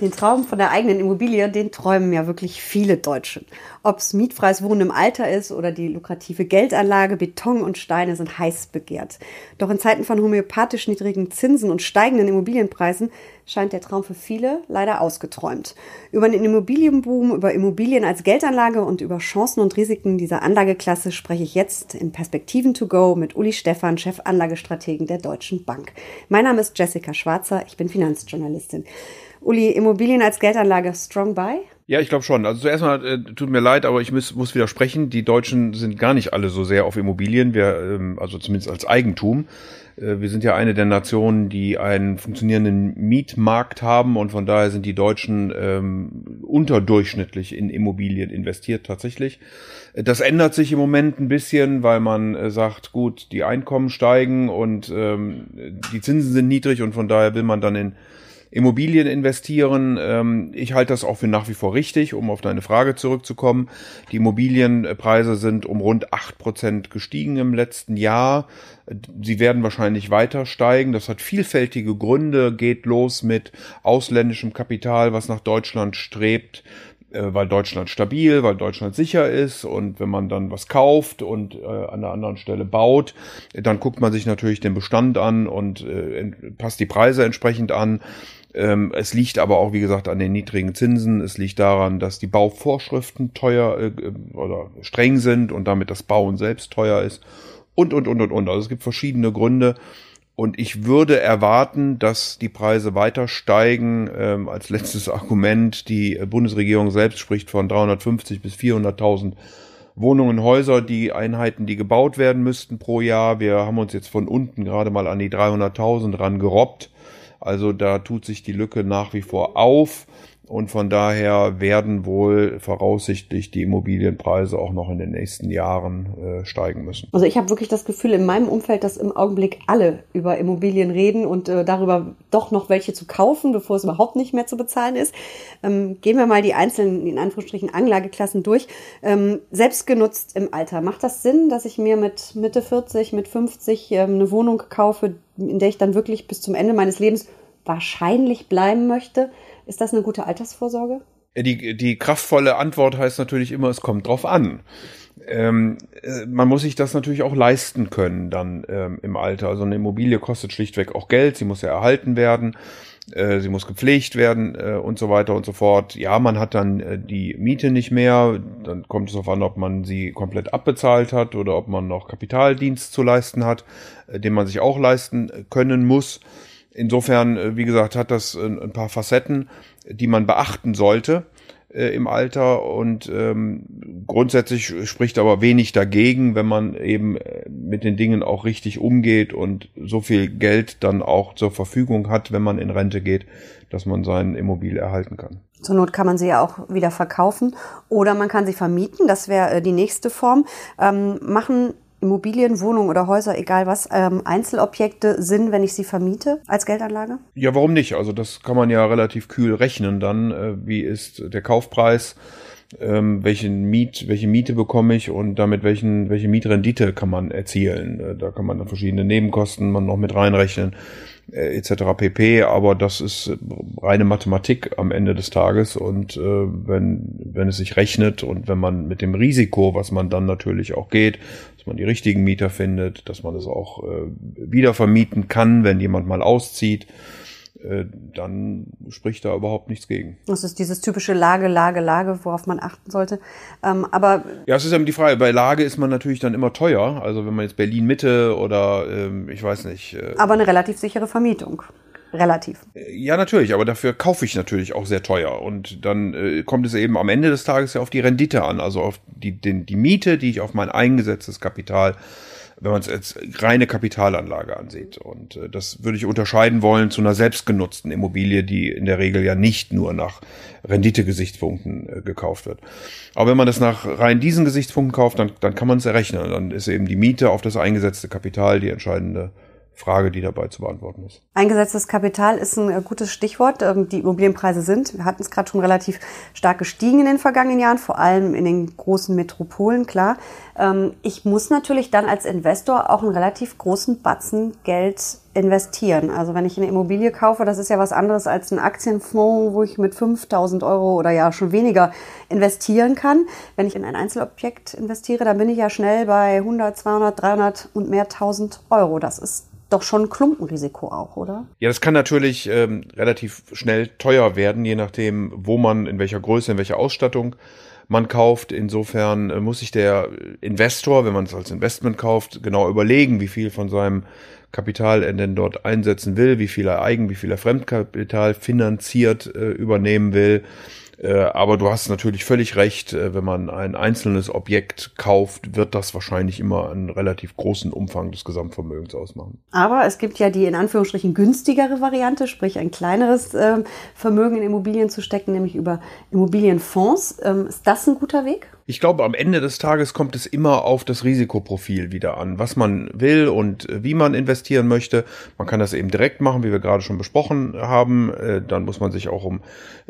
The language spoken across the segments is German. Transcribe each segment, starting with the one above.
Den Traum von der eigenen Immobilie, den träumen ja wirklich viele Deutsche. Ob es mietfreies Wohnen im Alter ist oder die lukrative Geldanlage, Beton und Steine sind heiß begehrt. Doch in Zeiten von homöopathisch niedrigen Zinsen und steigenden Immobilienpreisen scheint der Traum für viele leider ausgeträumt. Über den Immobilienboom, über Immobilien als Geldanlage und über Chancen und Risiken dieser Anlageklasse spreche ich jetzt in Perspektiven to go mit Uli Stephan, Chefanlagestrategen der Deutschen Bank. Mein Name ist Jessica Schwarzer, ich bin Finanzjournalistin. Uli, Immobilien als Geldanlage strong buy? Ja, ich glaube schon. Also zuerst mal äh, tut mir leid, aber ich muss, muss widersprechen. Die Deutschen sind gar nicht alle so sehr auf Immobilien, wir, ähm, also zumindest als Eigentum. Äh, wir sind ja eine der Nationen, die einen funktionierenden Mietmarkt haben und von daher sind die Deutschen ähm, unterdurchschnittlich in Immobilien investiert tatsächlich. Das ändert sich im Moment ein bisschen, weil man äh, sagt, gut, die Einkommen steigen und ähm, die Zinsen sind niedrig und von daher will man dann in Immobilien investieren. Ähm, ich halte das auch für nach wie vor richtig, um auf deine Frage zurückzukommen. Die Immobilienpreise sind um rund acht Prozent gestiegen im letzten Jahr. Sie werden wahrscheinlich weiter steigen. Das hat vielfältige Gründe, geht los mit ausländischem Kapital, was nach Deutschland strebt äh, weil Deutschland stabil, weil Deutschland sicher ist und wenn man dann was kauft und äh, an einer anderen Stelle baut, dann guckt man sich natürlich den Bestand an und äh, passt die Preise entsprechend an. Ähm, es liegt aber auch, wie gesagt, an den niedrigen Zinsen. Es liegt daran, dass die Bauvorschriften teuer äh, oder streng sind und damit das Bauen selbst teuer ist. Und, und, und, und, und. Also es gibt verschiedene Gründe. Und ich würde erwarten, dass die Preise weiter steigen. Ähm, als letztes Argument, die Bundesregierung selbst spricht von 350 bis 400.000 Wohnungen, Häuser, die Einheiten, die gebaut werden müssten pro Jahr. Wir haben uns jetzt von unten gerade mal an die 300.000 ran gerobbt. Also da tut sich die Lücke nach wie vor auf. Und von daher werden wohl voraussichtlich die Immobilienpreise auch noch in den nächsten Jahren äh, steigen müssen. Also ich habe wirklich das Gefühl in meinem Umfeld, dass im Augenblick alle über Immobilien reden und äh, darüber doch noch welche zu kaufen, bevor es überhaupt nicht mehr zu bezahlen ist. Ähm, gehen wir mal die einzelnen, in Anführungsstrichen, Anlageklassen durch. Ähm, selbstgenutzt im Alter. Macht das Sinn, dass ich mir mit Mitte 40, mit 50 ähm, eine Wohnung kaufe, in der ich dann wirklich bis zum Ende meines Lebens wahrscheinlich bleiben möchte? Ist das eine gute Altersvorsorge? Die, die kraftvolle Antwort heißt natürlich immer, es kommt drauf an. Ähm, äh, man muss sich das natürlich auch leisten können dann ähm, im Alter. Also eine Immobilie kostet schlichtweg auch Geld, sie muss ja erhalten werden, äh, sie muss gepflegt werden äh, und so weiter und so fort. Ja, man hat dann äh, die Miete nicht mehr, dann kommt es darauf an, ob man sie komplett abbezahlt hat oder ob man noch Kapitaldienst zu leisten hat, äh, den man sich auch leisten können muss. Insofern, äh, wie gesagt, hat das äh, ein paar Facetten, die man beachten sollte äh, im Alter und ähm, grundsätzlich spricht aber wenig dagegen, wenn man eben mit den Dingen auch richtig umgeht und so viel Geld dann auch zur Verfügung hat, wenn man in Rente geht, dass man sein Immobilie erhalten kann. Zur Not kann man sie ja auch wieder verkaufen oder man kann sie vermieten. Das wäre die nächste Form. Ähm, machen Immobilien, Wohnungen oder Häuser, egal was, ähm, Einzelobjekte sind, wenn ich sie vermiete als Geldanlage? Ja, warum nicht? Also das kann man ja relativ kühl rechnen dann. Äh, wie ist der Kaufpreis? Ähm, welchen Miet, welche Miete bekomme ich und damit welchen, welche Mietrendite kann man erzielen. Äh, da kann man dann verschiedene Nebenkosten man noch mit reinrechnen äh, etc. pp. Aber das ist äh, reine Mathematik am Ende des Tages und äh, wenn wenn es sich rechnet und wenn man mit dem Risiko, was man dann natürlich auch geht, dass man die richtigen Mieter findet, dass man es auch äh, wieder vermieten kann, wenn jemand mal auszieht äh, dann spricht da überhaupt nichts gegen. Das ist dieses typische Lage, Lage, Lage, worauf man achten sollte. Ähm, aber ja, es ist eben die Frage. Bei Lage ist man natürlich dann immer teuer. Also wenn man jetzt Berlin Mitte oder ähm, ich weiß nicht. Äh, aber eine relativ sichere Vermietung. Relativ. Äh, ja, natürlich, aber dafür kaufe ich natürlich auch sehr teuer. Und dann äh, kommt es eben am Ende des Tages ja auf die Rendite an, also auf die, den, die Miete, die ich auf mein eingesetztes Kapital wenn man es als reine Kapitalanlage ansieht. Und äh, das würde ich unterscheiden wollen zu einer selbstgenutzten Immobilie, die in der Regel ja nicht nur nach Renditegesichtspunkten äh, gekauft wird. Aber wenn man das nach rein diesen Gesichtspunkten kauft, dann, dann kann man es errechnen. Dann ist eben die Miete auf das eingesetzte Kapital die entscheidende Frage, die dabei zu beantworten ist. Eingesetztes Kapital ist ein äh, gutes Stichwort. Ähm, die Immobilienpreise sind, wir hatten es gerade schon relativ stark gestiegen in den vergangenen Jahren, vor allem in den großen Metropolen, klar. Ähm, ich muss natürlich dann als Investor auch einen relativ großen Batzen Geld investieren. Also wenn ich eine Immobilie kaufe, das ist ja was anderes als ein Aktienfonds, wo ich mit 5000 Euro oder ja schon weniger investieren kann. Wenn ich in ein Einzelobjekt investiere, dann bin ich ja schnell bei 100, 200, 300 und mehr 1000 Euro. Das ist doch schon ein Klumpenrisiko auch, oder? Ja, das kann natürlich ähm, relativ schnell teuer werden, je nachdem, wo man, in welcher Größe, in welcher Ausstattung man kauft. Insofern äh, muss sich der Investor, wenn man es als Investment kauft, genau überlegen, wie viel von seinem Kapital er denn dort einsetzen will, wie viel er Eigen, wie viel er Fremdkapital finanziert äh, übernehmen will aber du hast natürlich völlig recht, äh, wenn man ein einzelnes Objekt kauft, wird das wahrscheinlich immer einen relativ großen Umfang des Gesamtvermögens ausmachen. Aber es gibt ja die in Anführungsstrichen günstigere Variante, sprich ein kleineres ähm, Vermögen in Immobilien zu stecken, nämlich über Immobilienfonds. Ähm, ist das ein guter Weg? Ich glaube, am Ende des Tages kommt es immer auf das Risikoprofil wieder an, was man will und wie man investieren möchte. Man kann das eben direkt machen, wie wir gerade schon besprochen haben. Äh, dann muss man sich auch um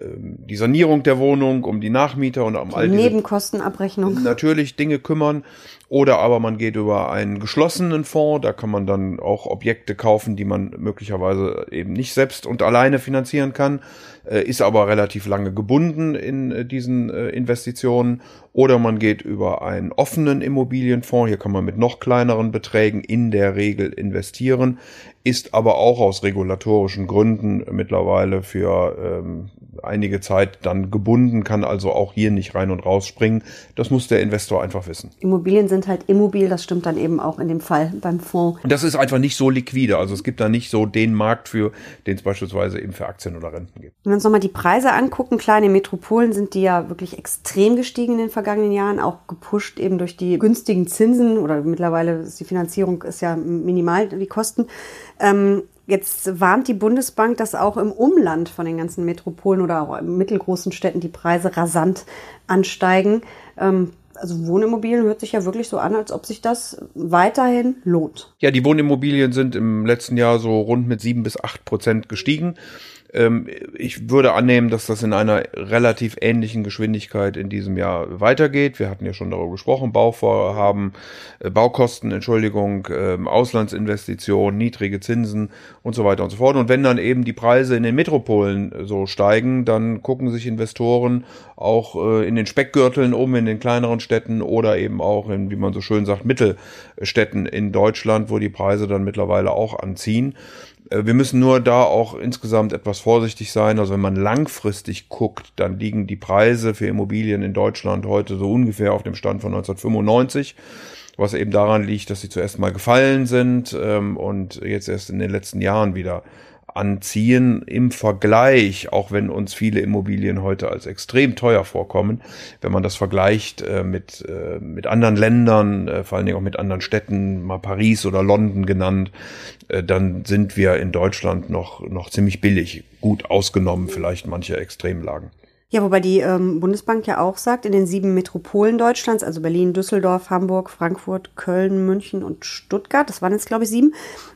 ähm, die Sanierung der Wohnung, um die Nachmieter und um all die Nebenkostenabrechnung natürlich Dinge kümmern. Oder aber man geht über einen geschlossenen Fonds, da kann man dann auch Objekte kaufen, die man möglicherweise eben nicht selbst und alleine finanzieren kann, äh, ist aber relativ lange gebunden in äh, diesen äh, Investitionen. Oder man geht über einen offenen Immobilienfonds, hier kann man mit noch kleineren Beträgen in der Regel investieren, ist aber auch aus regulatorischen Gründen mittlerweile für ähm, einige Zeit dann gebunden, kann also auch hier nicht rein und raus springen. Das muss der Investor einfach wissen. Immobilien sind halt immobil, das stimmt dann eben auch in dem Fall beim Fonds. Und das ist einfach nicht so liquide. Also es gibt da nicht so den Markt für, den es beispielsweise eben für Aktien oder Renten gibt. Wenn wir uns nochmal die Preise angucken, kleine Metropolen sind die ja wirklich extrem gestiegen in den vergangenen Jahren, auch gepusht eben durch die günstigen Zinsen oder mittlerweile ist die Finanzierung ist ja minimal, die Kosten. Ähm, Jetzt warnt die Bundesbank, dass auch im Umland von den ganzen Metropolen oder auch in mittelgroßen Städten die Preise rasant ansteigen. Ähm, also Wohnimmobilien hört sich ja wirklich so an, als ob sich das weiterhin lohnt. Ja, die Wohnimmobilien sind im letzten Jahr so rund mit sieben bis acht Prozent gestiegen. Ähm, ich würde annehmen, dass das in einer relativ ähnlichen Geschwindigkeit in diesem Jahr weitergeht. Wir hatten ja schon darüber gesprochen, Bauvorhaben, äh, Baukosten, Entschuldigung, ähm, Auslandsinvestitionen, niedrige Zinsen und so weiter und so fort. Und wenn dann eben die Preise in den Metropolen so steigen, dann gucken sich Investoren auch äh, in den Speckgürteln um, in den kleineren Städten oder eben auch in, wie man so schön sagt, Mittelstädten in Deutschland, wo die Preise dann mittlerweile auch anziehen. Äh, wir müssen nur da auch insgesamt etwas vorsichtig sein. Also wenn man langfristig guckt, dann liegen die Preise für Immobilien in Deutschland heute so ungefähr auf dem Stand von 1995 was eben daran liegt, dass sie zuerst mal gefallen sind ähm, und jetzt erst in den letzten Jahren wieder anziehen im Vergleich, auch wenn uns viele Immobilien heute als extrem teuer vorkommen, wenn man das vergleicht äh, mit, äh, mit anderen Ländern, äh, vor allen Dingen auch mit anderen Städten, mal Paris oder London genannt, äh, dann sind wir in Deutschland noch, noch ziemlich billig, gut ausgenommen vielleicht manche Extremlagen. Ja, wobei die ähm, Bundesbank ja auch sagt, in den sieben Metropolen Deutschlands, also Berlin, Düsseldorf, Hamburg, Frankfurt, Köln, München und Stuttgart, das waren jetzt glaube ich sieben,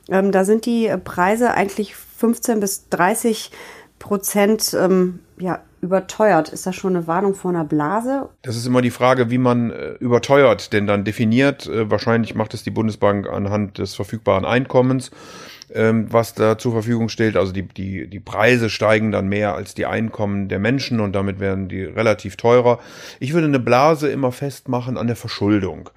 ähm, da sind die Preise eigentlich 15 bis 30 Prozent ähm, ja, überteuert. Ist das schon eine Warnung vor einer Blase? Das ist immer die Frage, wie man äh, überteuert denn dann definiert. Äh, wahrscheinlich macht es die Bundesbank anhand des verfügbaren Einkommens, ähm, was da zur Verfügung steht. Also die, die, die Preise steigen dann mehr als die Einkommen der Menschen und damit werden die relativ teurer. Ich würde eine Blase immer festmachen an der Verschuldung.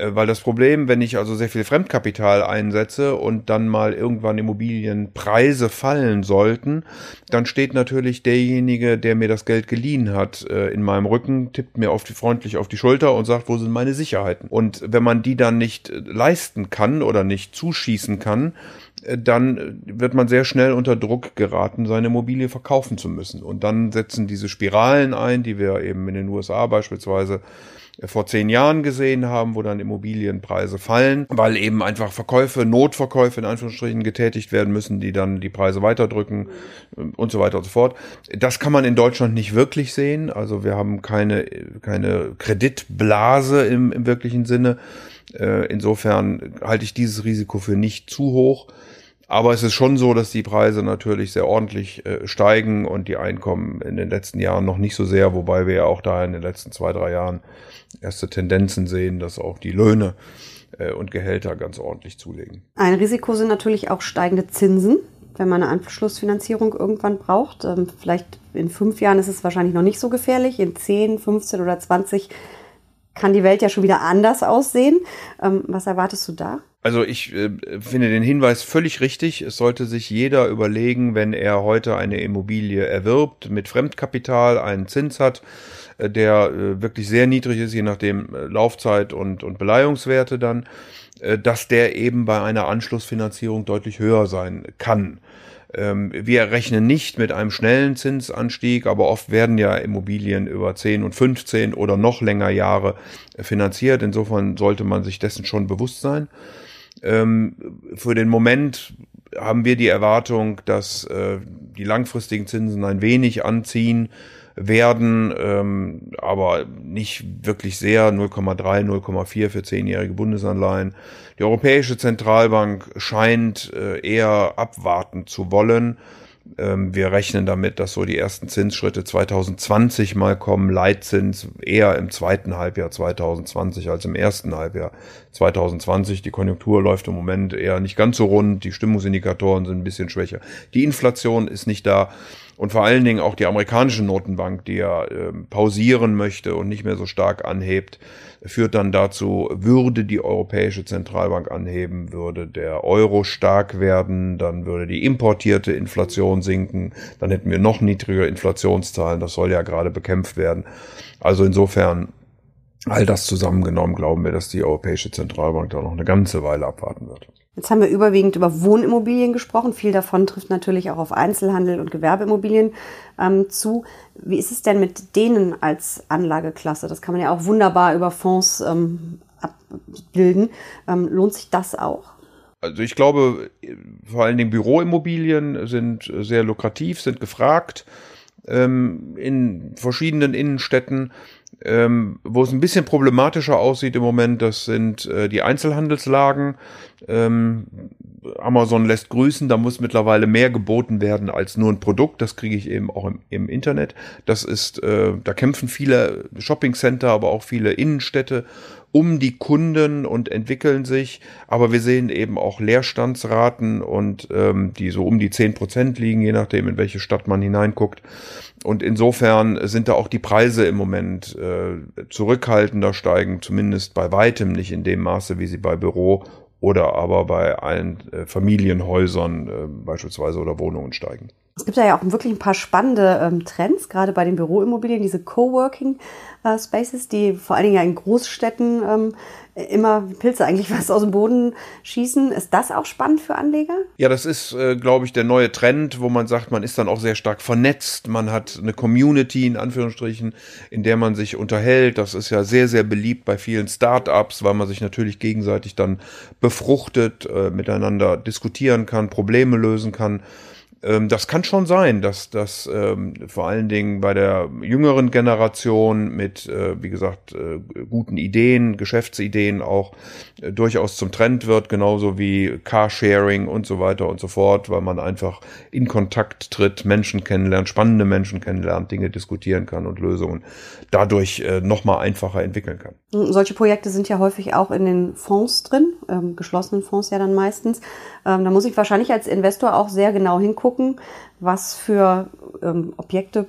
Äh, weil das Problem, wenn ich also sehr viel Fremdkapital einsetze und dann mal irgendwann Immobilienpreise fallen sollten, dann steht natürlich derjenige, der mir das Geld geliehen hat, äh, in meinem Rücken, tippt mir auf freundlich auf die Schulter und sagt, wo sind meine Sicherheiten? Und wenn man die dann nicht äh, leisten kann oder nicht zuschießen kann, dann wird man sehr schnell unter Druck geraten, seine Immobilie verkaufen zu müssen. Und dann setzen diese Spiralen ein, die wir eben in den USA beispielsweise vor zehn Jahren gesehen haben, wo dann Immobilienpreise fallen, weil eben einfach Verkäufe, Notverkäufe in Anführungsstrichen getätigt werden müssen, die dann die Preise weiterdrücken und so weiter und so fort. Das kann man in Deutschland nicht wirklich sehen. Also wir haben keine, keine Kreditblase im, im wirklichen Sinne. Äh, insofern halte ich dieses Risiko für nicht zu hoch. Aber es ist schon so, dass die Preise natürlich sehr ordentlich äh, steigen und die Einkommen in den letzten Jahren noch nicht so sehr, wobei wir ja auch da in den letzten zwei, drei Jahren erste Tendenzen sehen, dass auch die Löhne äh, und Gehälter ganz ordentlich zulegen. Ein Risiko sind natürlich auch steigende Zinsen, wenn man eine Anschlussfinanzierung irgendwann braucht. Ähm, vielleicht in fünf Jahren ist es wahrscheinlich noch nicht so gefährlich. In zehn, 15 oder 20 kann die Welt ja schon wieder anders aussehen. Ähm, was erwartest du da? Also ich äh, finde den Hinweis völlig richtig. Es sollte sich jeder überlegen, wenn er heute eine Immobilie erwirbt, mit Fremdkapital einen Zins hat, äh, der äh, wirklich sehr niedrig ist, je nachdem äh, Laufzeit und, und Beleihungswerte dann, äh, dass der eben bei einer Anschlussfinanzierung deutlich höher sein kann. Ähm, wir rechnen nicht mit einem schnellen Zinsanstieg, aber oft werden ja Immobilien über 10 und 15 oder noch länger Jahre finanziert. Insofern sollte man sich dessen schon bewusst sein. Ähm, für den Moment haben wir die Erwartung, dass äh, die langfristigen Zinsen ein wenig anziehen werden, ähm, aber nicht wirklich sehr, 0,3, 0,4 für zehnjährige Bundesanleihen. Die Europäische Zentralbank scheint äh, eher abwarten zu wollen wir rechnen damit, dass so die ersten Zinsschritte 2020 mal kommen. Leitzins eher im zweiten Halbjahr 2020 als im ersten Halbjahr 2020. Die Konjunktur läuft im Moment eher nicht ganz so rund. Die Stimmungsindikatoren sind ein bisschen schwächer. Die Inflation ist nicht da. Und vor allen Dingen auch die amerikanische Notenbank, die ja äh, pausieren möchte und nicht mehr so stark anhebt, führt dann dazu, würde die Europäische Zentralbank anheben, würde der Euro stark werden, dann würde die importierte Inflation sinken, dann hätten wir noch niedrigere Inflationszahlen, das soll ja gerade bekämpft werden. Also insofern all das zusammengenommen glauben wir, dass die Europäische Zentralbank da noch eine ganze Weile abwarten wird. Jetzt haben wir überwiegend über Wohnimmobilien gesprochen. Viel davon trifft natürlich auch auf Einzelhandel und Gewerbeimmobilien ähm, zu. Wie ist es denn mit denen als Anlageklasse? Das kann man ja auch wunderbar über Fonds ähm, abbilden. Ähm, lohnt sich das auch? Also ich glaube, vor allen Dingen Büroimmobilien sind sehr lukrativ, sind gefragt ähm, in verschiedenen Innenstädten. Ähm, wo es ein bisschen problematischer aussieht im Moment, das sind äh, die Einzelhandelslagen. Ähm, Amazon lässt grüßen, da muss mittlerweile mehr geboten werden als nur ein Produkt. Das kriege ich eben auch im, im Internet. Das ist, äh, da kämpfen viele Shoppingcenter, aber auch viele Innenstädte um die Kunden und entwickeln sich. Aber wir sehen eben auch Leerstandsraten und ähm, die so um die zehn Prozent liegen, je nachdem, in welche Stadt man hineinguckt. Und insofern sind da auch die Preise im Moment äh, zurückhaltender, steigen zumindest bei weitem nicht in dem Maße, wie sie bei Büro oder aber bei allen äh, Familienhäusern äh, beispielsweise oder Wohnungen steigen. Es gibt ja auch wirklich ein paar spannende ähm, Trends, gerade bei den Büroimmobilien, diese Coworking äh, Spaces, die vor allen Dingen ja in Großstädten ähm, immer Pilze eigentlich was aus dem Boden schießen. Ist das auch spannend für Anleger? Ja, das ist, äh, glaube ich, der neue Trend, wo man sagt, man ist dann auch sehr stark vernetzt. Man hat eine Community, in Anführungsstrichen, in der man sich unterhält. Das ist ja sehr, sehr beliebt bei vielen Startups, weil man sich natürlich gegenseitig dann befruchtet, äh, miteinander diskutieren kann, Probleme lösen kann ähm, das kann schon sein, dass das ähm, vor allen Dingen bei der jüngeren Generation mit, äh, wie gesagt, äh, guten Ideen, Geschäftsideen auch äh, durchaus zum Trend wird, genauso wie Carsharing und so weiter und so fort, weil man einfach in Kontakt tritt, Menschen kennenlernt, spannende Menschen kennenlernt, Dinge diskutieren kann und Lösungen dadurch äh, nochmal einfacher entwickeln kann. Solche Projekte sind ja häufig auch in den Fonds drin, ähm, geschlossenen Fonds ja dann meistens. Ähm, da muss ich wahrscheinlich als Investor auch sehr genau hingucken, was für ähm, Objekte,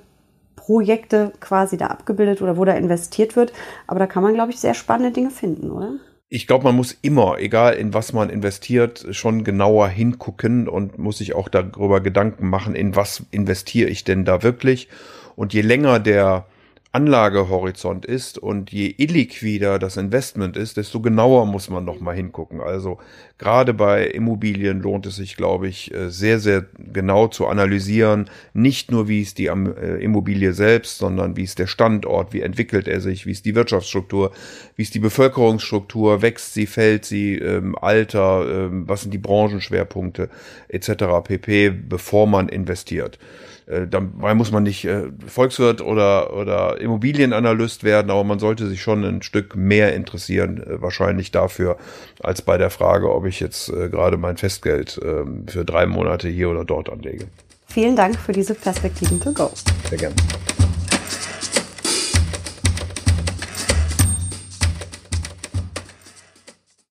Projekte quasi da abgebildet oder wo da investiert wird. Aber da kann man, glaube ich, sehr spannende Dinge finden, oder? Ich glaube, man muss immer, egal in was man investiert, schon genauer hingucken und muss sich auch darüber Gedanken machen, in was investiere ich denn da wirklich. Und je länger der Anlagehorizont ist und je illiquider das Investment ist, desto genauer muss man noch mal hingucken. Also gerade bei Immobilien lohnt es sich, glaube ich, äh, sehr, sehr genau zu analysieren. Nicht nur, wie ist die äh, Immobilie selbst, sondern wie ist der Standort, wie entwickelt er sich, wie ist die Wirtschaftsstruktur, wie ist die Bevölkerungsstruktur, wächst sie, fällt sie, ähm, Alter, ähm, was sind die Branchenschwerpunkte etc. pp, bevor man investiert. Äh, dabei muss man nicht äh, Volkswirt oder, oder Immobilienanalyst werden, aber man sollte sich schon ein Stück mehr interessieren, äh, wahrscheinlich dafür, als bei der Frage, ob ich jetzt äh, gerade mein Festgeld äh, für drei Monate hier oder dort anlege. Vielen Dank für diese Perspektiven to go. Sehr gerne.